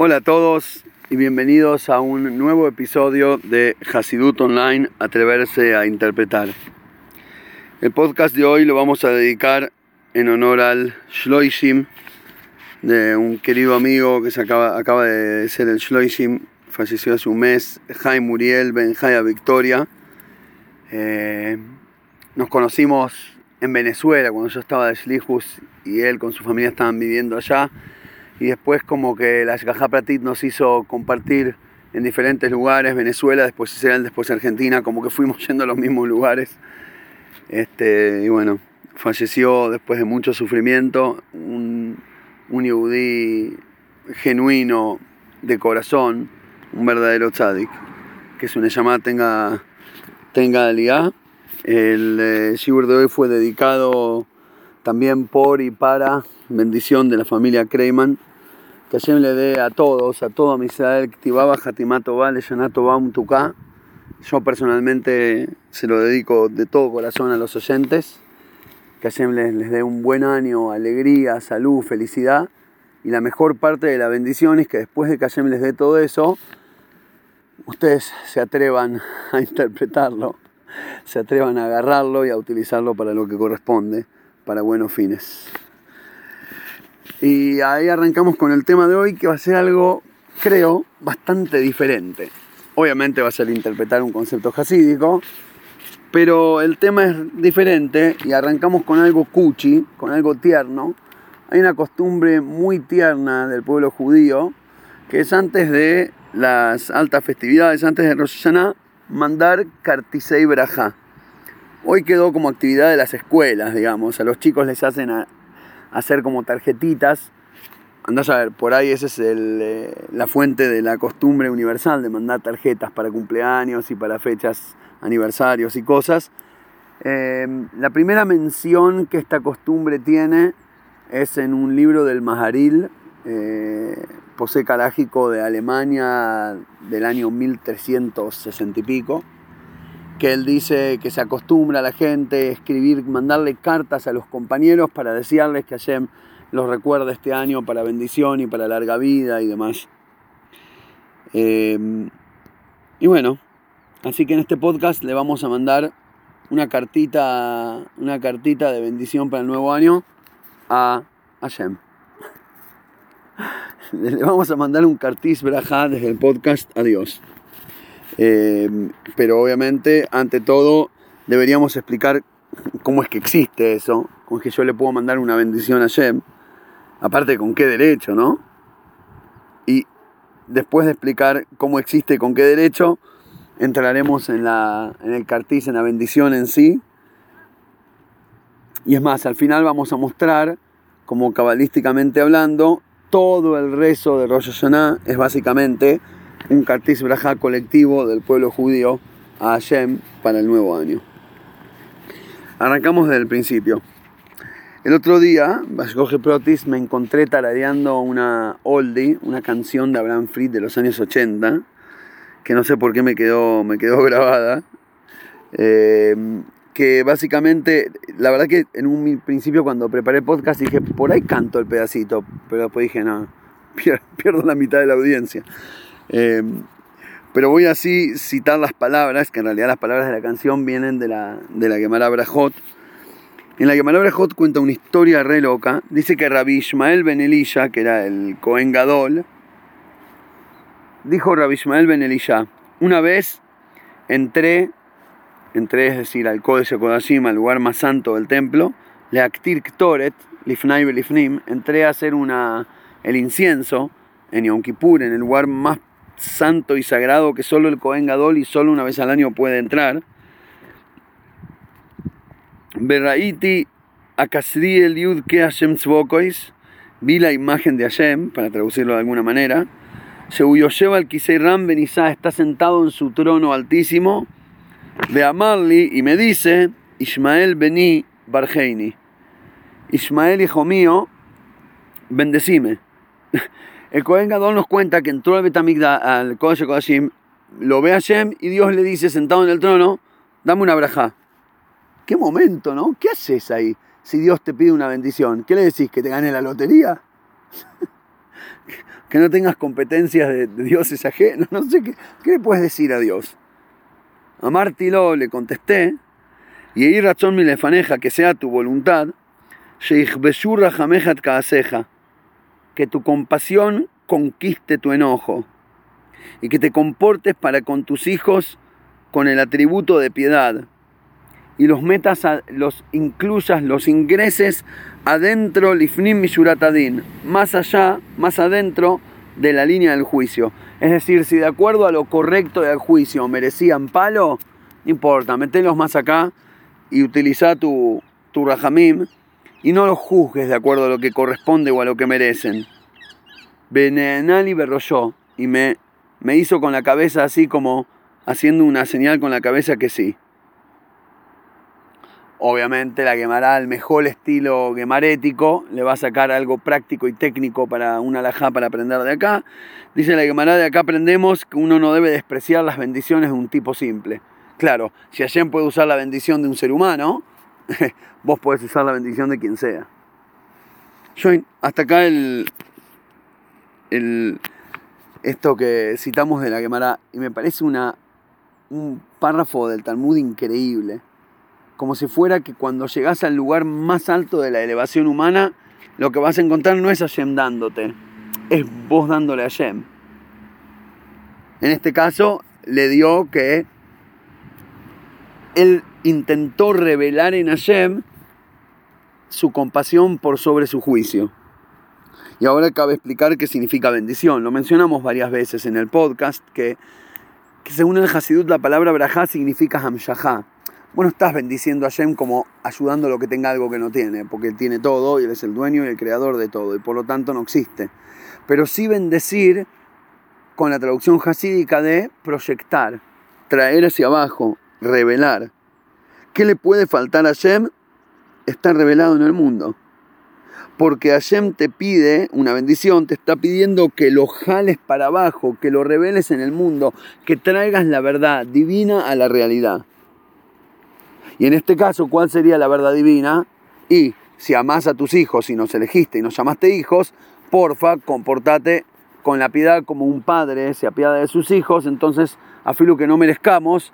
Hola a todos y bienvenidos a un nuevo episodio de Hasidut Online, Atreverse a Interpretar. El podcast de hoy lo vamos a dedicar en honor al Shloishim, de un querido amigo que se acaba, de ser el Shloishim, falleció hace un mes, Jaime Muriel Ben Jaya Victoria. Eh, nos conocimos en Venezuela cuando yo estaba de Shlihus y él con su familia estaban viviendo allá y después como que la Shgaha Pratit nos hizo compartir en diferentes lugares, Venezuela, después Israel, después Argentina, como que fuimos yendo a los mismos lugares. Este, y bueno, falleció después de mucho sufrimiento, un, un yudí genuino de corazón, un verdadero tzadik, que su llamada tenga, tenga aliyah. El eh, Shibur de hoy fue dedicado también por y para bendición de la familia Kreiman que Hashem le dé a todos, a todo Israel, Ktibaba, Hatimato Vale, Yanato Baum Tuká. Yo personalmente se lo dedico de todo corazón a los oyentes. Que Hashem les, les dé un buen año, alegría, salud, felicidad. Y la mejor parte de la bendición es que después de que Hashem les dé todo eso, ustedes se atrevan a interpretarlo, se atrevan a agarrarlo y a utilizarlo para lo que corresponde, para buenos fines. Y ahí arrancamos con el tema de hoy, que va a ser algo, creo, bastante diferente. Obviamente va a ser interpretar un concepto jasídico, pero el tema es diferente y arrancamos con algo cuchi, con algo tierno. Hay una costumbre muy tierna del pueblo judío, que es antes de las altas festividades, antes de Rosh Hashanah, mandar Kartisei Braja. Hoy quedó como actividad de las escuelas, digamos. A los chicos les hacen hacer como tarjetitas. Andás a ver, por ahí esa es eh, la fuente de la costumbre universal de mandar tarjetas para cumpleaños y para fechas, aniversarios y cosas. Eh, la primera mención que esta costumbre tiene es en un libro del Maharil, eh, Posé Calágico de Alemania del año 1360 y pico, que él dice que se acostumbra a la gente escribir, mandarle cartas a los compañeros para desearles que Hashem los recuerde este año para bendición y para larga vida y demás. Eh, y bueno, así que en este podcast le vamos a mandar una cartita, una cartita de bendición para el nuevo año a Hashem. Le vamos a mandar un cartis braja desde el podcast a Dios. Eh, pero obviamente, ante todo, deberíamos explicar cómo es que existe eso, cómo es que yo le puedo mandar una bendición a Shem, aparte con qué derecho, ¿no? Y después de explicar cómo existe y con qué derecho, entraremos en, la, en el cartiz, en la bendición en sí. Y es más, al final vamos a mostrar, como cabalísticamente hablando, todo el rezo de Rosh Hashanah es básicamente un Kartis Braja colectivo del pueblo judío a Hashem para el nuevo año. Arrancamos desde el principio. El otro día, Bashgoge Protis, me encontré tarareando una oldie, una canción de Abraham Fried de los años 80, que no sé por qué me quedó, me quedó grabada. Eh, que básicamente, la verdad que en un principio cuando preparé podcast dije, por ahí canto el pedacito, pero después dije, no, pierdo la mitad de la audiencia. Eh, pero voy así citar las palabras, que en realidad las palabras de la canción vienen de la, de la Gemara Brajot. En la Gemara Brajot cuenta una historia re loca. Dice que Rabbi Ismael Ben Elisha, que era el Cohen Gadol, dijo Rabbi Ismael Ben Elisha, una vez entré, entré es decir, al Kodesh Kodashim, al lugar más santo del templo, le Aktir Ktoret, Lifnai entré a hacer una, el incienso en Yom Kippur, en el lugar más santo y sagrado que solo el Cohen Gadol y solo una vez al año puede entrar. Berraiti Akasri el Yud que Hashem Tzvokois, vi la imagen de Hashem, para traducirlo de alguna manera. lleva el Kisei Ram Benizá está sentado en su trono altísimo. De Amarli y me dice, Ismael Beni Barheini. Ismael, hijo mío, bendecime. El Gadol nos cuenta que entró al Betamigda, al Kodesh Kodashim, lo ve a Shem y Dios le dice, sentado en el trono, dame una braja. Qué momento, ¿no? ¿Qué haces ahí si Dios te pide una bendición? ¿Qué le decís? ¿Que te gane la lotería? que no tengas competencias de, dioses ajenos, no sé qué, ¿qué le puedes decir a Dios? A Martilo le contesté, y ahí razón mi lefaneja, que sea tu voluntad, que tu compasión conquiste tu enojo y que te comportes para con tus hijos con el atributo de piedad y los metas, los incluyas, los ingreses adentro, lifnim mishuratadin, más allá, más adentro de la línea del juicio. Es decir, si de acuerdo a lo correcto del juicio merecían palo, no importa, metelos más acá y utiliza tu, tu rajamim y no los juzgues de acuerdo a lo que corresponde o a lo que merecen. Benenali berroyó y me, me hizo con la cabeza así como haciendo una señal con la cabeza que sí. Obviamente la quemará al mejor estilo gemarético, le va a sacar algo práctico y técnico para una alajá para aprender de acá. Dice la quemará de acá aprendemos que uno no debe despreciar las bendiciones de un tipo simple. Claro, si Hashem puede usar la bendición de un ser humano, vos podés usar la bendición de quien sea. Yo, hasta acá el, el, esto que citamos de la Gemara, y me parece una, un párrafo del Talmud increíble. Como si fuera que cuando llegás al lugar más alto de la elevación humana, lo que vas a encontrar no es Hashem dándote, es vos dándole a Hashem. En este caso, le dio que intentó revelar en Hashem su compasión por sobre su juicio. Y ahora cabe explicar qué significa bendición. Lo mencionamos varias veces en el podcast que, según el Hasidut la palabra brajá significa hamshahá. Bueno, estás bendiciendo a Hashem como ayudando a lo que tenga algo que no tiene, porque él tiene todo y él es el dueño y el creador de todo y por lo tanto no existe. Pero sí bendecir con la traducción hasídica de proyectar, traer hacia abajo, revelar. ¿Qué le puede faltar a Hashem? Está revelado en el mundo. Porque Hashem te pide una bendición, te está pidiendo que lo jales para abajo, que lo reveles en el mundo, que traigas la verdad divina a la realidad. Y en este caso, ¿cuál sería la verdad divina? Y si amás a tus hijos y nos elegiste y nos llamaste hijos, porfa, comportate con la piedad como un padre se apiada de sus hijos, entonces, a que no merezcamos,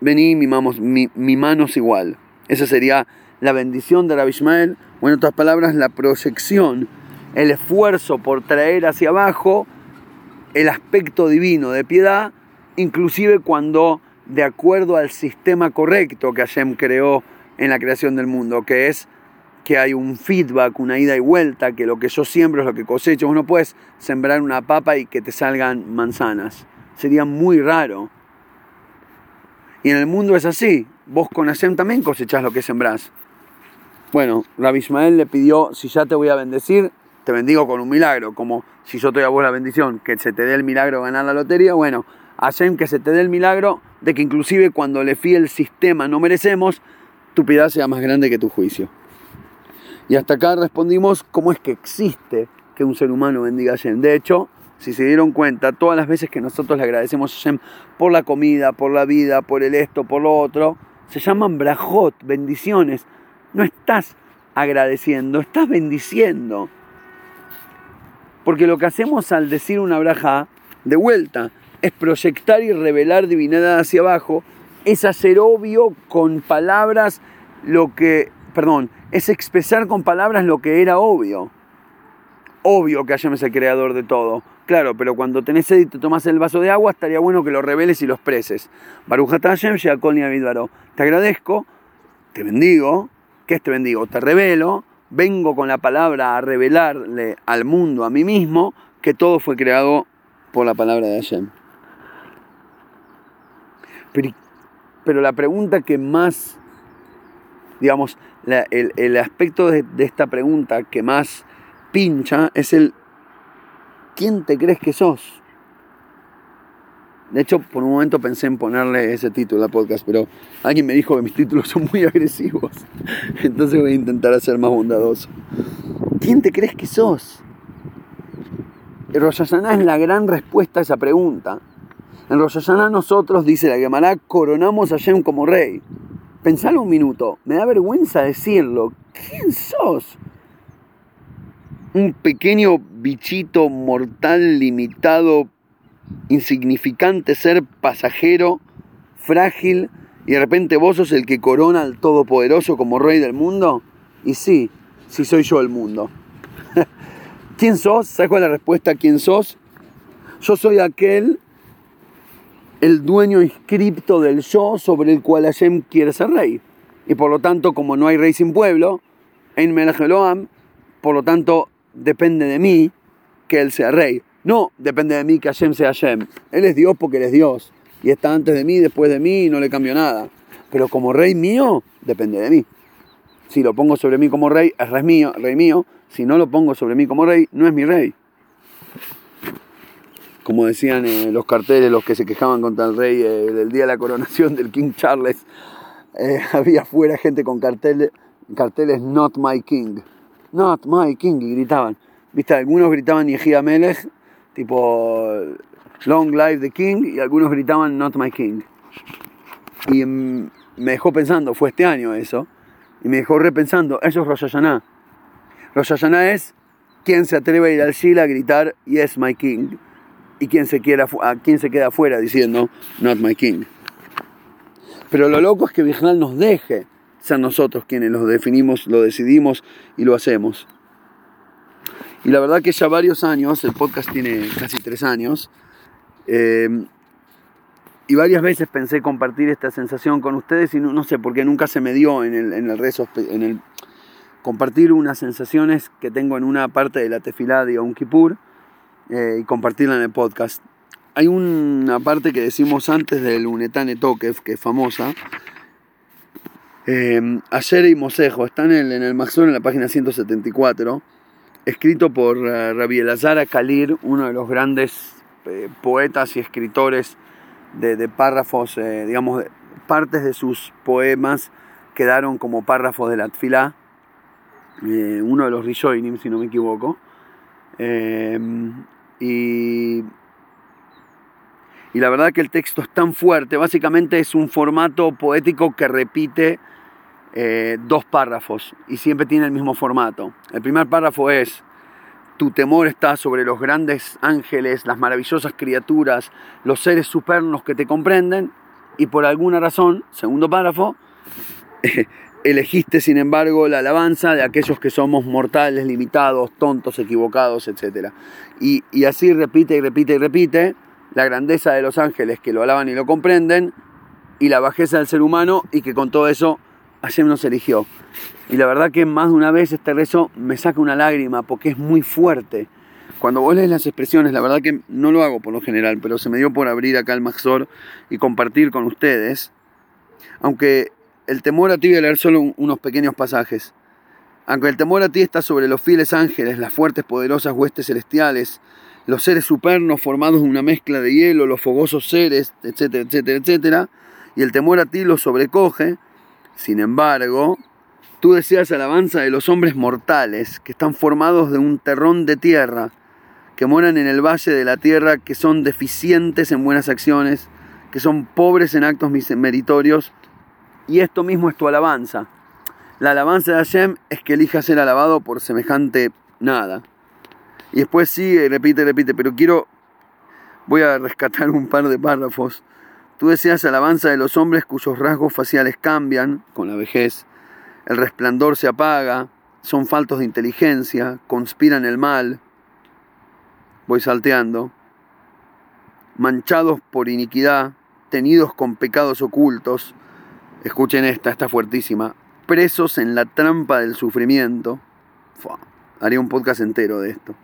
vení, mimamos, mi, manos igual. Esa sería la bendición de Rabbi Ishmael, o en otras palabras, la proyección, el esfuerzo por traer hacia abajo el aspecto divino de piedad, inclusive cuando de acuerdo al sistema correcto que Hashem creó en la creación del mundo, que es que hay un feedback, una ida y vuelta, que lo que yo siembro es lo que cosecho. Uno puedes sembrar una papa y que te salgan manzanas. Sería muy raro. Y en el mundo es así. Vos con Hashem también cosechás lo que sembrás. Bueno, Rabbi Ismael le pidió, si ya te voy a bendecir, te bendigo con un milagro. Como si yo te doy a vos la bendición, que se te dé el milagro ganar la lotería. Bueno, Hashem que se te dé el milagro de que inclusive cuando le fíe el sistema no merecemos, tu piedad sea más grande que tu juicio. Y hasta acá respondimos cómo es que existe que un ser humano bendiga a Hashem. De hecho, si se dieron cuenta, todas las veces que nosotros le agradecemos a por la comida, por la vida, por el esto, por lo otro, se llaman brajot, bendiciones. No estás agradeciendo, estás bendiciendo. Porque lo que hacemos al decir una braja, de vuelta, es proyectar y revelar divinidad hacia abajo, es hacer obvio con palabras lo que, perdón, es expresar con palabras lo que era obvio. Obvio que Hashem es el creador de todo. Claro, pero cuando tenés sed y te tomas el vaso de agua, estaría bueno que lo reveles y lo expreses. Baruch Hashem, Te agradezco, te bendigo. ¿Qué es te bendigo? Te revelo. Vengo con la palabra a revelarle al mundo, a mí mismo, que todo fue creado por la palabra de Hashem. Pero, la pregunta que más, digamos, el, aspecto de esta pregunta que más pincha es el ¿quién te crees que sos? De hecho, por un momento pensé en ponerle ese título al podcast, pero alguien me dijo que mis títulos son muy agresivos. Entonces voy a intentar ser más bondadoso. ¿Quién te crees que sos? Rosh es la gran respuesta a esa pregunta. En Rosh nosotros, dice la Gemara, coronamos a Shem como rey. Pensalo un minuto, me da vergüenza decirlo. ¿Quién sos? Un pequeño bichito mortal, limitado, insignificante ser pasajero, frágil, y de repente vos sos el que corona al Todopoderoso como rey del mundo? Y sí, sí soy yo el mundo. ¿Quién sos? ¿Sabes cuál es la respuesta? ¿Quién sos? Yo soy aquel, el dueño inscripto del yo sobre el cual Hashem quiere ser rey. Y por lo tanto, como no hay rey sin pueblo, en Melech por lo tanto, depende de mí que Él sea rey. No depende de mí que Hashem sea Hashem. Él es Dios porque Él es Dios. Y está antes de mí, después de mí y no le cambio nada. Pero como rey mío, depende de mí. Si lo pongo sobre mí como rey, es rey mío, rey mío. Si no lo pongo sobre mí como rey, no es mi rey. Como decían eh, los carteles, los que se quejaban contra el rey eh, del día de la coronación del King Charles, eh, había afuera gente con carteles, carteles Not My King. Not My King, y gritaban. Viste, algunos gritaban Yehia Melech, tipo Long Live the King, y algunos gritaban Not My King. Y mm, me dejó pensando, fue este año eso, y me dejó repensando, eso es Rosh Hashanah. Rosh Hashanah es quien se atreve a ir al Shila a gritar Yes, my King, y quien se, quiera, a quien se queda afuera diciendo Not my King. Pero lo loco es que Vignal nos deje ser nosotros quienes lo definimos, lo decidimos y lo hacemos. Y la verdad que ya varios años, el podcast tiene casi tres años, eh, y varias veces pensé compartir esta sensación con ustedes y no, sé por qué nunca se me dio en el, en el rezo, en el compartir unas sensaciones que tengo en una parte de la tefilá de Yom Kippur eh, y compartirla en el podcast. Hay una parte que decimos antes del Unetane Tokev, que es famosa, eh, Ayer y Mosejo, está en el, en el en la página 174, escrito por uh, Rabbi Elazar uno de los grandes eh, poetas y escritores de, párrafos, eh, digamos, partes de sus poemas quedaron como párrafos de la Tfilá, uno de los Rishoinim, si no me equivoco. y, y la verdad que el texto es tan fuerte, básicamente es un formato poético que repite eh, dos párrafos y siempre tiene el mismo formato. El primer párrafo es, tu temor está sobre los grandes ángeles, las maravillosas criaturas, los seres supernos que te comprenden y por alguna razón, segundo párrafo, elegiste sin embargo la alabanza de aquellos que somos mortales, limitados, tontos, equivocados, etc. Y, y así repite y repite y repite la grandeza de los ángeles que lo alaban y lo comprenden y la bajeza del ser humano y que con todo eso Hashem nos eligió. Y la verdad que más de una vez este rezo me saca una lágrima porque es muy fuerte. Cuando vos lees las expresiones, la verdad que no lo hago por lo general, pero se me dio por abrir acá el Maxor y compartir con ustedes. Aunque el temor a ti, voy a leer solo unos pequeños pasajes. Aunque el temor a ti está sobre los fieles ángeles, las fuertes, poderosas huestes celestiales, los seres supernos formados de una mezcla de hielo, los fogosos seres, etcétera, etcétera, etcétera, y el temor a ti los sobrecoge, sin embargo, tú deseas alabanza de los hombres mortales, que están formados de un terrón de tierra, que moran en el valle de la tierra, que son deficientes en buenas acciones, que son pobres en actos meritorios, y esto mismo es tu alabanza. La alabanza de Hashem es que elija ser alabado por semejante nada. Y después sigue, repite, repite, pero quiero, voy a rescatar un par de párrafos Tú deseas alabanza de los hombres cuyos rasgos faciales cambian con la vejez, el resplandor se apaga, son faltos de inteligencia, conspiran el mal. Voy salteando. Manchados por iniquidad, tenidos con pecados ocultos. Escuchen esta, está fuertísima. Presos en la trampa del sufrimiento. haría un podcast entero de esto.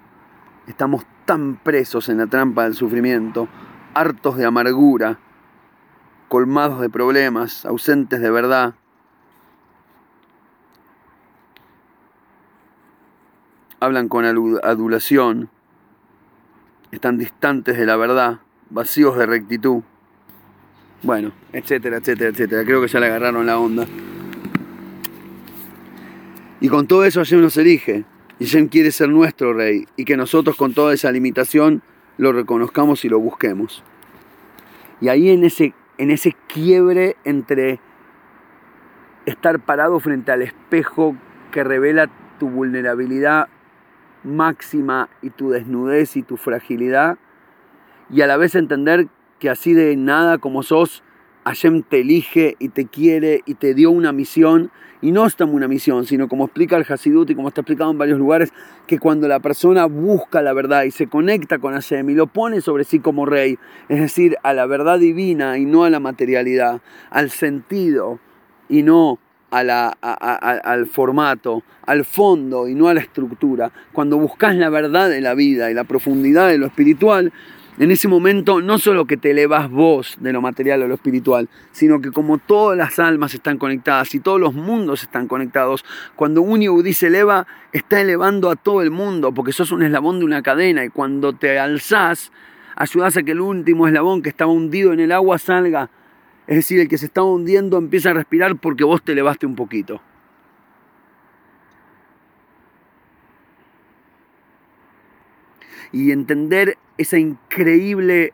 Estamos tan presos en la trampa del sufrimiento, hartos de amargura, colmados de problemas, ausentes de verdad. Hablan con adulación, están distantes de la verdad, vacíos de rectitud. Bueno, etcétera, etcétera, etcétera. Creo que ya le agarraron la onda. Y con todo eso Hashem nos elige. Y Hashem quiere ser nuestro rey. Y que nosotros con toda esa limitación lo reconozcamos y lo busquemos. Y ahí en ese en ese quiebre entre estar parado frente al espejo que revela tu vulnerabilidad máxima y tu desnudez y tu fragilidad y a la vez entender que así de nada como sos, Hashem te elige y te quiere y te dio una misión y no es una misión, sino como explica el Hasidut y como está explicado en varios lugares, que cuando la persona busca la verdad y se conecta con Hashem y lo pone sobre sí como rey, es decir, a la verdad divina y no a la materialidad, al sentido y no a la, al formato, al fondo y no a la estructura, cuando buscas la verdad de la vida y la profundidad de lo espiritual, en ese momento no solo que te elevas vos de lo material a lo espiritual, sino que como todas las almas están conectadas y todos los mundos están conectados, cuando un yehudí se eleva, está elevando a todo el mundo, porque sos un eslabón de una cadena y cuando te alzás, ayudás a que el último eslabón que estaba hundido en el agua salga. Es decir, el que se estaba hundiendo empieza a respirar porque vos te elevaste un poquito. Y entender ese increíble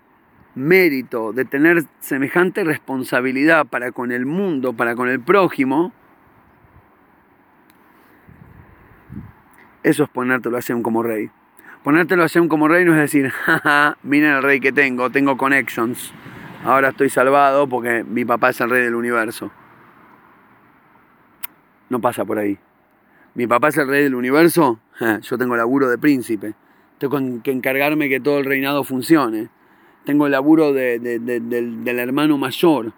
mérito de tener semejante responsabilidad para con el mundo, para con el prójimo, eso es ponértelo a Hashem como rey. Ponértelo a Hashem como rey no es decir, jaja, miren el rey que tengo, tengo connections, ahora estoy salvado porque mi papá es el rey del universo. No pasa por ahí. Mi papá es el rey del universo, yo tengo laburo de príncipe. Tengo que encargarme que todo el reinado funcione. Tengo el laburo del, hermano mayor,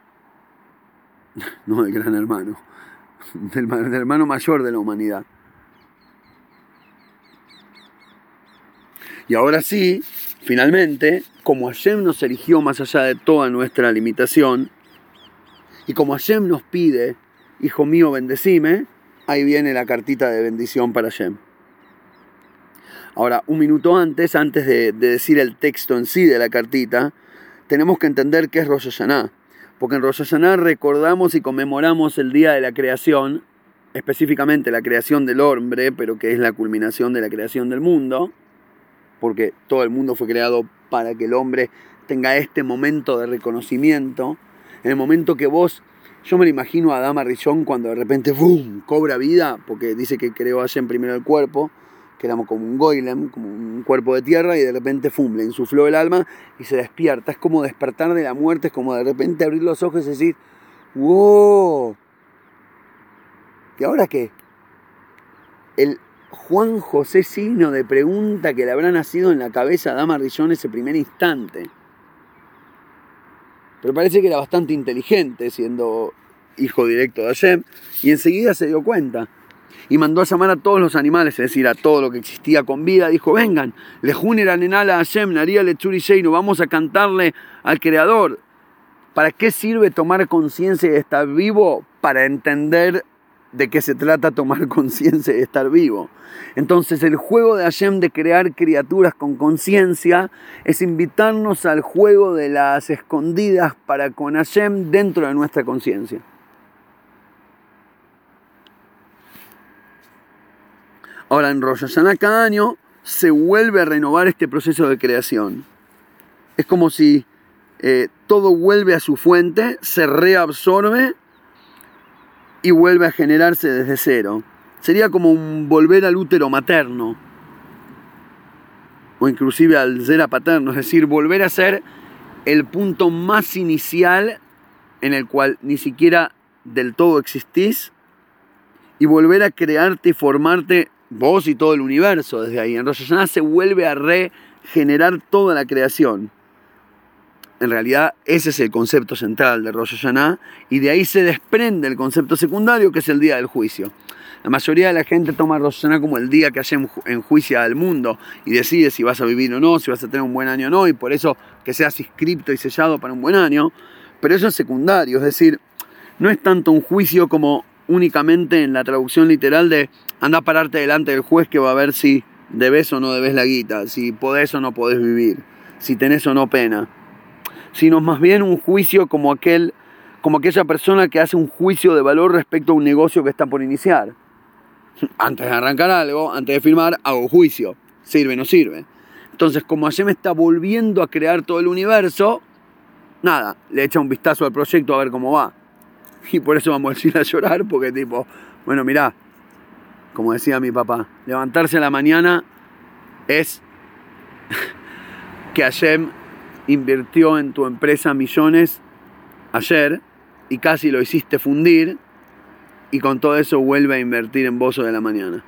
no del gran hermano, del, del hermano mayor de la humanidad. Y ahora sí, finalmente, como Hashem nos eligió más allá de toda nuestra limitación, y como Hashem nos pide, hijo mío, bendecime, ahí viene la cartita de bendición para Hashem. Ahora, un minuto antes, antes de, decir el texto en sí de la cartita, tenemos que entender qué es Rosh Hashanah. Porque en Rosh Hashanah recordamos y conmemoramos el día de la creación, específicamente la creación del hombre, pero que es la culminación de la creación del mundo, porque todo el mundo fue creado para que el hombre tenga este momento de reconocimiento, en el momento que vos, yo me lo imagino a Adama Rishon cuando de repente ¡boom! cobra vida, porque dice que creó en primero el cuerpo, que éramos como un goylem, como un cuerpo de tierra, y de repente fum, le insufló el alma y se despierta. Es como despertar de la muerte, es como de repente abrir los ojos y decir, ¡wow! ¿Y ahora qué? El Juan José signo de pregunta que le habrá nacido en la cabeza a Dama Rillón ese primer instante. Pero parece que era bastante inteligente siendo hijo directo de Hashem y enseguida se dio cuenta y mandó a llamar a todos los animales, es decir, a todo lo que existía con vida. Dijo, vengan, le en enala a Hashem, naría le no vamos a cantarle al Creador. ¿Para qué sirve tomar conciencia de estar vivo? Para entender de qué se trata tomar conciencia de estar vivo. Entonces el juego de Hashem de crear criaturas con conciencia es invitarnos al juego de las escondidas para con Hashem dentro de nuestra conciencia. Ahora en Rosh Hashanah cada año se vuelve a renovar este proceso de creación. Es como si eh, todo vuelve a su fuente, se reabsorbe y vuelve a generarse desde cero. Sería como volver al útero materno o inclusive al zera paterno, es decir, volver a ser el punto más inicial en el cual ni siquiera del todo existís y volver a crearte y formarte vos y todo el universo desde ahí. En Rosh se vuelve a regenerar toda la creación. En realidad ese es el concepto central de Rosh y de ahí se desprende el concepto secundario que es el día del juicio. La mayoría de la gente toma Rosh como el día que hace enjuicia al mundo y decide si vas a vivir o no, si vas a tener un buen año o no, y por eso que seas inscripto y sellado para un buen año. Pero eso es secundario, es decir, no es tanto un juicio como únicamente en la traducción literal de anda a pararte delante del juez que va a ver si debes o no debes la guita, si podés o no podés vivir, si tenés o no pena, sino más bien un juicio como aquel como aquella persona que hace un juicio de valor respecto a un negocio que está por iniciar. Antes de arrancar algo, antes de firmar, hago juicio. ¿Sirve o no sirve? Entonces, como me está volviendo a crear todo el universo, nada, le echa un vistazo al proyecto a ver cómo va. Y por eso vamos a decir a llorar, porque tipo, bueno, mirá, como decía mi papá, levantarse a la mañana es que Hashem invirtió en tu empresa millones ayer y casi lo hiciste fundir y con todo eso vuelve a invertir en vos de la mañana.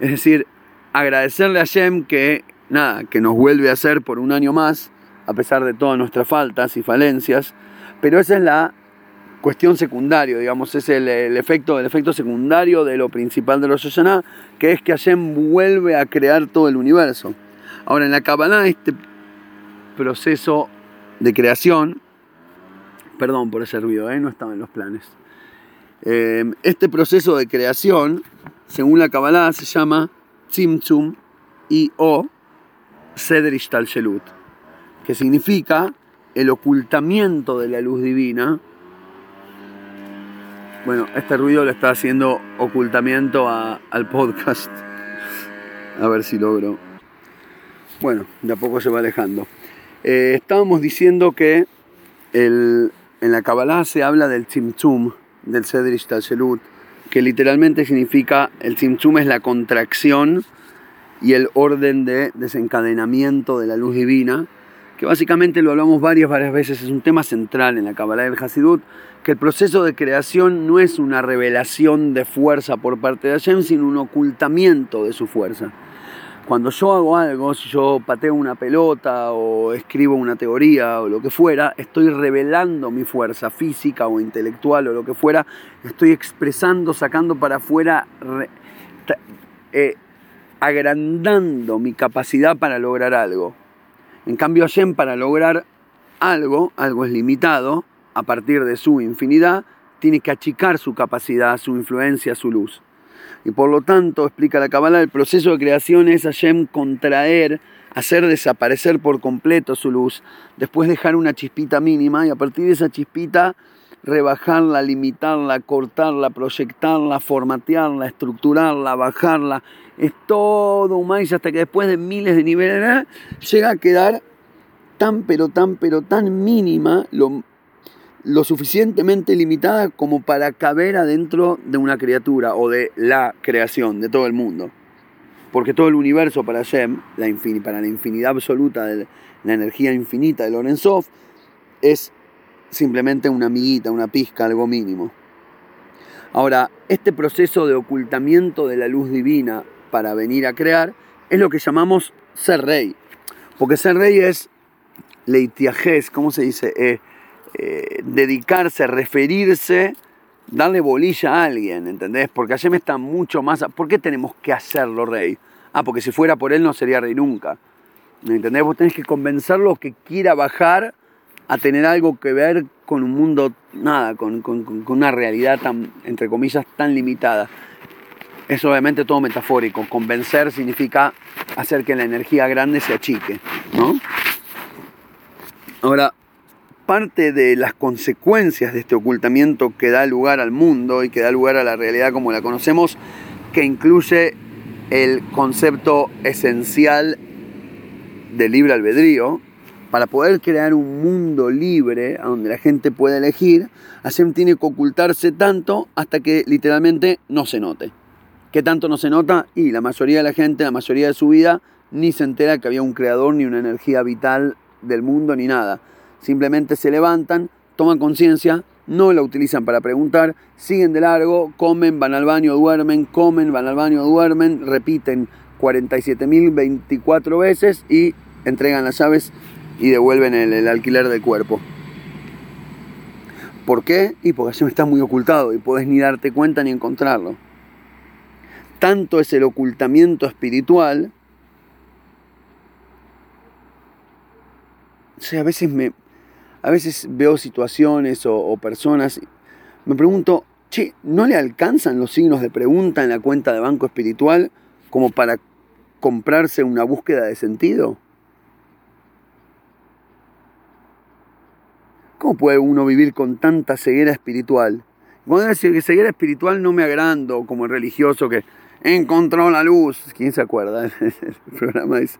Es decir, agradecerle a Hashem que nada, que nos vuelve a hacer por un año más, a pesar de todas nuestras faltas y falencias, pero esa es la cuestión secundaria, digamos, es el, efecto, el efecto secundario de lo principal de los Hashanah, que es que Hashem vuelve a crear todo el universo. Ahora, en la Kabbalah, este proceso de creación, perdón por ese ruido, ¿eh? no estaba en los planes. Eh, este proceso de creación, según la Kabbalah, se llama Tzimtzum y o Sedrish Shelut, que significa el ocultamiento de la luz divina. Bueno, este ruido le está haciendo ocultamiento al podcast. A ver si logro. Bueno, de a poco se va alejando. Eh, estábamos diciendo que en la Kabbalah se habla del Tzimtzum, del Sedrish Shelut, que literalmente significa, el Tzimtzum es la contracción y el orden de desencadenamiento de la luz divina, que básicamente lo hablamos varias, varias veces, es un tema central en la Kabbalah del Hasidut, que el proceso de creación no es una revelación de fuerza por parte de Hashem, sino un ocultamiento de su fuerza. Cuando yo hago algo, si yo pateo una pelota o escribo una teoría o lo que fuera, estoy revelando mi fuerza física o intelectual o lo que fuera, estoy expresando, sacando para afuera eh, agrandando mi capacidad para lograr algo. En cambio, Hashem para lograr algo, algo es limitado, a partir de su infinidad, tiene que achicar su capacidad, su influencia, su luz. Y por lo tanto, explica la Kabbalah, el proceso de creación es Hashem contraer, hacer desaparecer por completo su luz, después dejar una chispita mínima y a partir de esa chispita rebajarla, limitarla, cortarla, proyectarla, formatearla, estructurarla, bajarla. Es todo un maíz hasta que después de miles de niveles llega a quedar tan pero tan pero tan mínima, lo, lo suficientemente limitada como para caber adentro de una criatura o de la creación, de todo el mundo. Porque todo el universo para Shem, para la infinidad absoluta de la energía infinita de Lorenzov, es simplemente una amiguita, una pizca, algo mínimo. Ahora, este proceso de ocultamiento de la luz divina para venir a crear es lo que llamamos ser rey. Porque ser rey es leitiajes, ¿cómo se dice? Eh, eh, dedicarse, referirse, darle bolilla a alguien, ¿entendés? Porque me está mucho más... ¿Por qué tenemos que hacerlo rey? Ah, porque si fuera por él no sería rey nunca. ¿Me entendés? Vos tenés que convencerlo que quiera bajar a tener algo que ver con un mundo, nada, con, una realidad tan, entre comillas, tan limitada. Es obviamente todo metafórico. Convencer significa hacer que la energía grande se achique, ¿no? Ahora, parte de las consecuencias de este ocultamiento que da lugar al mundo y que da lugar a la realidad como la conocemos, que incluye el concepto esencial del libre albedrío, para poder crear un mundo libre donde la gente pueda elegir, Hashem tiene que ocultarse tanto hasta que literalmente no se note. ¿Qué tanto no se nota? Y la mayoría de la gente, la mayoría de su vida, ni se entera que había un creador, ni una energía vital del mundo, ni nada. Simplemente se levantan, toman conciencia, no la utilizan para preguntar, siguen de largo, comen, van al baño, duermen, comen, van al baño, duermen, repiten 47.024 veces y entregan las llaves y devuelven el, alquiler del cuerpo. ¿Por qué? Y porque Hashem está muy ocultado y puedes ni darte cuenta ni encontrarlo. Tanto es el ocultamiento espiritual. O a veces me. A veces veo situaciones o, o personas. Me pregunto, ¿no le alcanzan los signos de pregunta en la cuenta de banco espiritual como para comprarse una búsqueda de sentido? ¿Cómo puede uno vivir con tanta ceguera espiritual? Cuando decir que ceguera espiritual no me agrando como el religioso que encontró la luz. ¿Quién se acuerda? El programa es.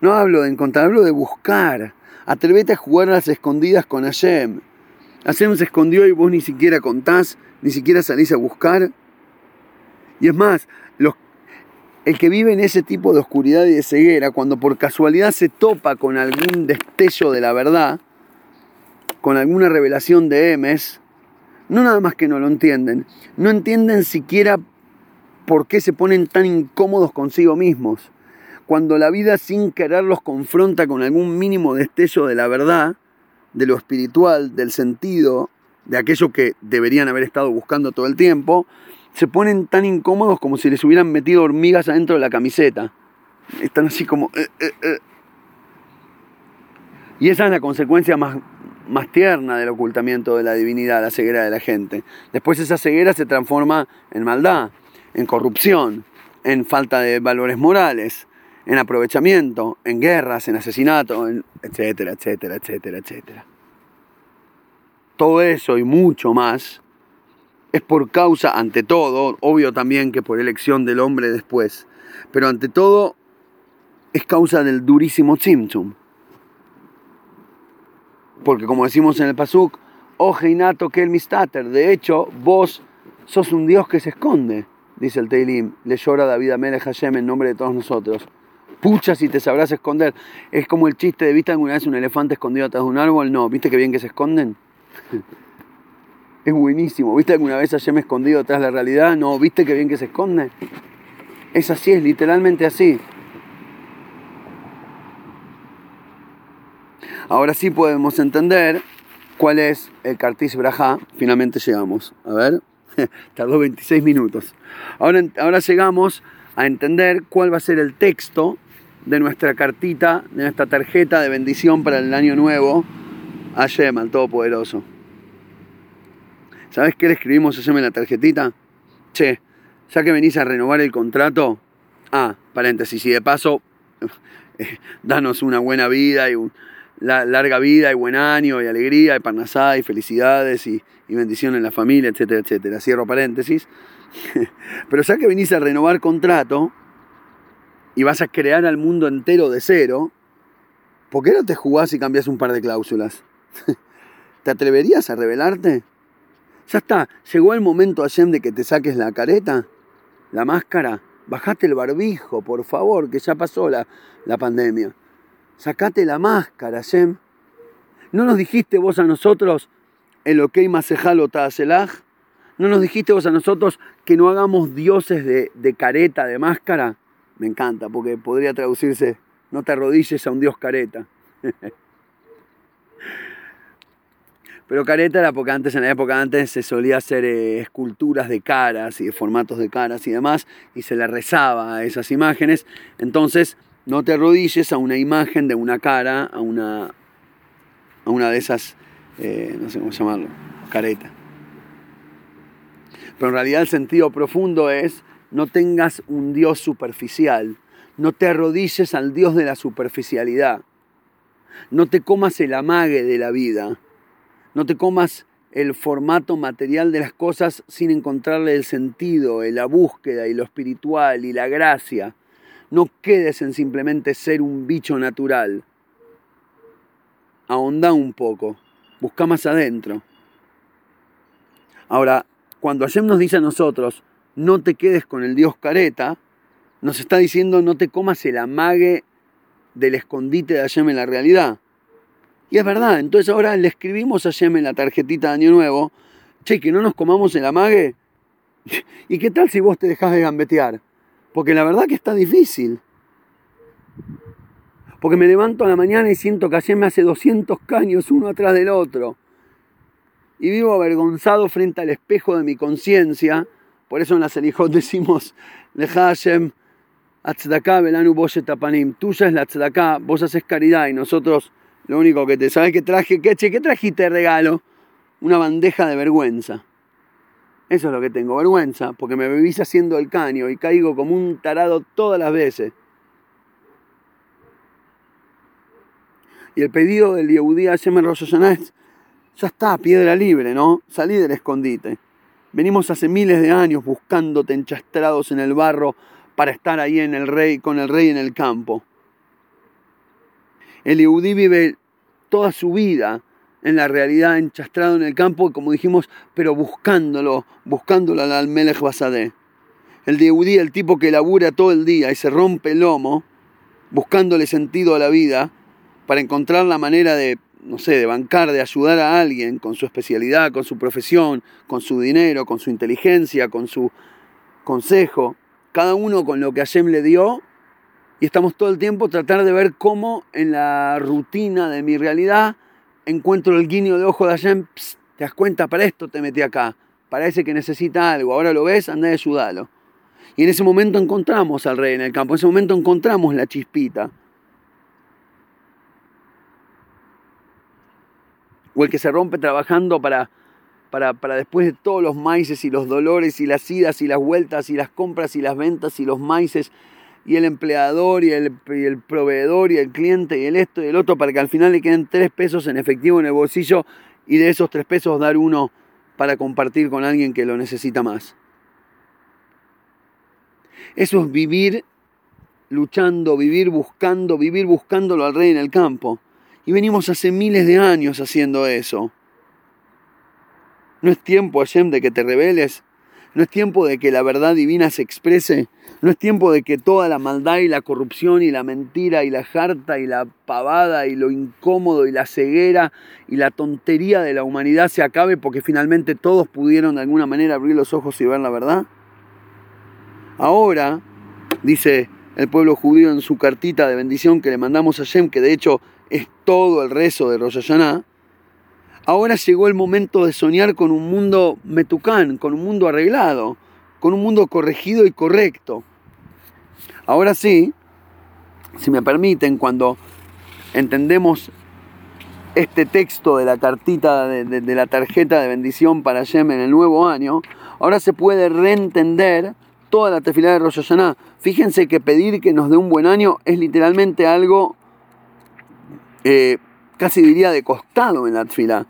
No hablo de encontrar, hablo de buscar. Atrevete a jugar a las escondidas con Hashem. Hashem se escondió y vos ni siquiera contás, ni siquiera salís a buscar. Y es más, los, el que vive en ese tipo de oscuridad y de ceguera, cuando por casualidad se topa con algún destello de la verdad, con alguna revelación de Emes, no nada más que no lo entienden, no entienden siquiera por qué se ponen tan incómodos consigo mismos. Cuando la vida sin querer los confronta con algún mínimo destello de la verdad, de lo espiritual, del sentido, de aquello que deberían haber estado buscando todo el tiempo, se ponen tan incómodos como si les hubieran metido hormigas adentro de la camiseta. Están así como... Eh, eh, eh. Y esa es la consecuencia más, más tierna del ocultamiento de la divinidad, la ceguera de la gente. Después esa ceguera se transforma en maldad, en corrupción, en falta de valores morales, en aprovechamiento, en guerras, en asesinato, etcétera, etcétera, etcétera, etcétera. Todo eso y mucho más es por causa, ante todo, obvio también que por elección del hombre después, pero ante todo es causa del durísimo Tzimtzum. Porque como decimos en el Pasuk, oh Heinato que el mistater, de hecho, vos sos un Dios que se esconde, dice el Teilim, le llora David Amelech Hashem en nombre de todos nosotros. Pucha si te sabrás esconder. Es como el chiste de, ¿viste alguna vez un elefante escondido atrás de un árbol? No, ¿viste que bien que se esconden? Es buenísimo. ¿Viste alguna vez a me escondido atrás de la realidad? No, ¿viste qué bien que se esconde? Es así, es literalmente así. Ahora sí podemos entender cuál es el Kartis Braja. Finalmente llegamos. A ver, tardó 26 minutos. Ahora, ahora llegamos a entender cuál va a ser el texto de nuestra cartita, de nuestra tarjeta de bendición para el año nuevo a Shem, al Todopoderoso. ¿Sabes qué le escribimos a en la tarjetita? Che, ya que venís a renovar el contrato, ah, paréntesis, y de paso, eh, danos una buena vida y larga vida y buen año y alegría y parnasá y felicidades y, y bendición en la familia, etcétera, etcétera. Cierro paréntesis. Pero ya que venís a renovar contrato y vas a crear al mundo entero de cero, ¿por qué no te jugás y cambias un par de cláusulas? ¿Te atreverías a revelarte? Ya está, llegó el momento, Hashem, de que te saques la careta, la máscara. Bajate el barbijo, por favor, que ya pasó la, la pandemia. Sacate la máscara, Hashem. ¿No nos dijiste vos a nosotros, el ok masejalo ta'aselaj? ¿No nos dijiste vos a nosotros que no hagamos dioses de, de careta, de máscara? Me encanta, porque podría traducirse, no te arrodilles a un dios careta. Pero careta era porque antes, en la época antes, se solía hacer eh, esculturas de caras y de formatos de caras y demás, y se le rezaba a esas imágenes. Entonces, no te arrodilles a una imagen de una cara, a una, a una de esas, eh, no sé cómo llamarlo, careta. Pero en realidad el sentido profundo es, no tengas un Dios superficial, no te arrodilles al Dios de la superficialidad, no te comas el amague de la vida no te comas el formato material de las cosas sin encontrarle el sentido, la búsqueda y lo espiritual y la gracia. No quedes en simplemente ser un bicho natural. Ahonda un poco, busca más adentro. Ahora, cuando Hashem nos dice a nosotros, no te quedes con el Dios careta, nos está diciendo no te comas el amague del escondite de Hashem en la realidad. Y es verdad, entonces ahora le escribimos a Yem en la tarjetita de Año Nuevo, che, que no nos comamos el amague. ¿Y qué tal si vos te dejás de gambetear? Porque la verdad que está difícil. Porque me levanto a la mañana y siento que ayer me hace 200 caños uno atrás del otro. Y vivo avergonzado frente al espejo de mi conciencia. Por eso en la Selijot decimos, Hashem, Atzdaka, Belanu Tapanim. Tuya es la Atzdaka, vos haces caridad y nosotros lo único que te sabes que traje, ¿qué, che, ¿qué trajiste de regalo? Una bandeja de vergüenza. Eso es lo que tengo, vergüenza, porque me vivís haciendo el caño y caigo como un tarado todas las veces. Y el pedido del Yehudí a Yemen Rosh ya está, piedra libre, ¿no? Salí del escondite. Venimos hace miles de años buscándote enchastrados en el barro para estar ahí en el rey, con el rey en el campo. El Yehudí vive toda su vida en la realidad, enchastrado en el campo, como dijimos, pero buscándolo, buscándolo al Melech Basadeh. El de Eudí, el tipo que labura todo el día y se rompe el lomo buscándole sentido a la vida para encontrar la manera de, no sé, de bancar, de ayudar a alguien con su especialidad, con su profesión, con su dinero, con su inteligencia, con su consejo, cada uno con lo que Hashem le dio y estamos todo el tiempo tratar de ver cómo en la rutina de mi realidad encuentro el guiño de ojo de Hashem, te das cuenta, para esto te metí acá, parece que necesita algo, ahora lo ves, anda y ayúdalo. Y en ese momento encontramos al rey en el campo, en ese momento encontramos la chispita. O el que se rompe trabajando para, para, para después de todos los maíces y los dolores y las idas y las vueltas y las compras y las ventas y los maíces y el empleador y el, y el, proveedor y el cliente y el esto y el otro para que al final le queden tres pesos en efectivo en el bolsillo y de esos tres pesos dar uno para compartir con alguien que lo necesita más. Eso es vivir luchando, vivir buscando, vivir buscándolo al rey en el campo. Y venimos hace miles de años haciendo eso. No es tiempo, Hashem, de que te rebeles. No es tiempo de que la verdad divina se exprese. No es tiempo de que toda la maldad y la corrupción y la mentira y la jarta y la pavada y lo incómodo y la ceguera y la tontería de la humanidad se acabe porque finalmente todos pudieron de alguna manera abrir los ojos y ver la verdad. Ahora, dice el pueblo judío en su cartita de bendición que le mandamos a Shem, que de hecho es todo el rezo de Rosh ahora llegó el momento de soñar con un mundo metucán, con un mundo arreglado, con un mundo corregido y correcto. Ahora sí, si me permiten, cuando entendemos este texto de la cartita, de, la tarjeta de bendición para Shem en el nuevo año, ahora se puede reentender toda la tefilá de Rosh. Fíjense que pedir que nos dé un buen año es literalmente algo, eh, casi diría de costado en la tefilá.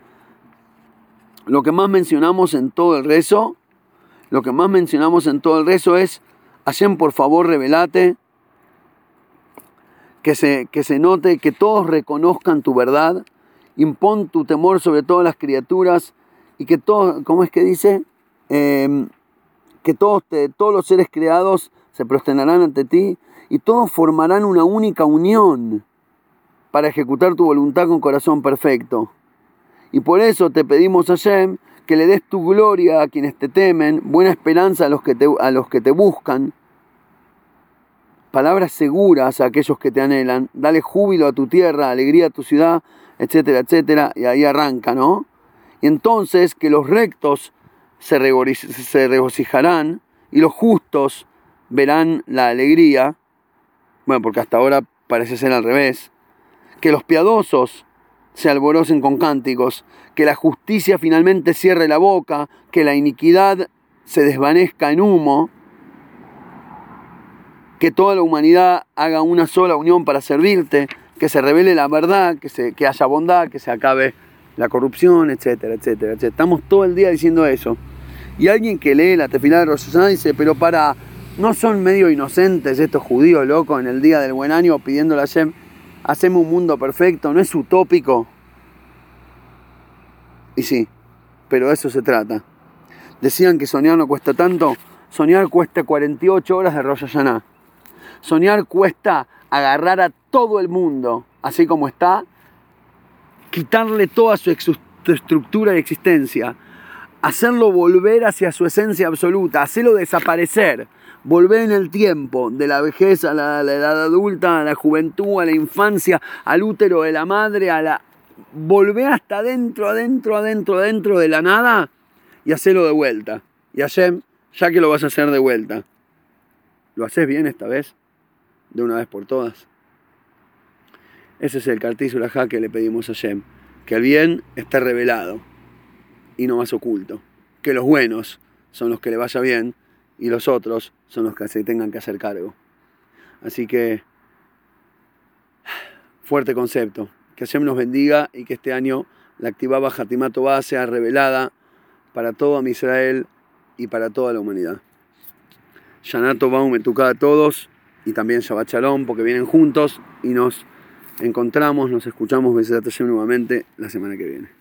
Lo que más mencionamos en todo el rezo, lo que más mencionamos en todo el rezo es, Hashem, por favor, revelate, que se, que se note, que todos reconozcan tu verdad, impón tu temor sobre todas las criaturas y que todos, ¿cómo es que dice? Eh, que todos, todos los seres creados se prosternarán ante ti y todos formarán una única unión para ejecutar tu voluntad con corazón perfecto. Y por eso te pedimos, Hashem, que le des tu gloria a quienes te temen, buena esperanza a los que te, a los que te buscan, palabras seguras a aquellos que te anhelan, dale júbilo a tu tierra, alegría a tu ciudad, etcétera, etcétera, y ahí arranca, ¿no? Y entonces que los rectos se, regocijarán y los justos verán la alegría, bueno, porque hasta ahora parece ser al revés, que los piadosos se alborocen con cánticos, que la justicia finalmente cierre la boca, que la iniquidad se desvanezca en humo, que toda la humanidad haga una sola unión para servirte, que se revele la verdad, que, se, que haya bondad, que se acabe la corrupción, etcétera, etcétera, etcétera. Estamos todo el día diciendo eso. Y alguien que lee la tefilá de Rosh dice, pero para, ¿no son medio inocentes estos judíos locos en el día del buen año pidiéndole a Hashem, hacemos un mundo perfecto? ¿No es utópico? Y sí, pero eso se trata. Decían que soñar no cuesta tanto. Soñar cuesta 48 horas de Rosh Hashanah. Soñar cuesta agarrar a todo el mundo, así como está, quitarle toda su estructura y existencia, hacerlo volver hacia su esencia absoluta, hacerlo desaparecer, volver en el tiempo, de la vejez a la, edad adulta, a la juventud, a la infancia, al útero de la madre, a la... Volver hasta adentro, adentro, adentro, adentro de la nada y hacerlo de vuelta. Y Hashem, ya que lo vas a hacer de vuelta, ¿lo haces bien esta vez? De una vez por todas. Ese es el cartizo que le pedimos a Hashem, que el bien esté revelado y no más oculto. Que los buenos son los que le vaya bien y los otros son los que se tengan que hacer cargo. Así que, fuerte concepto. Que Hashem nos bendiga y que este año la activaba Hatimato Va sea revelada para todo Israel y para toda la humanidad. Shanato Baum a todos y también Shabbat Shalom porque vienen juntos y nos encontramos, nos escuchamos Hashem nuevamente la semana que viene.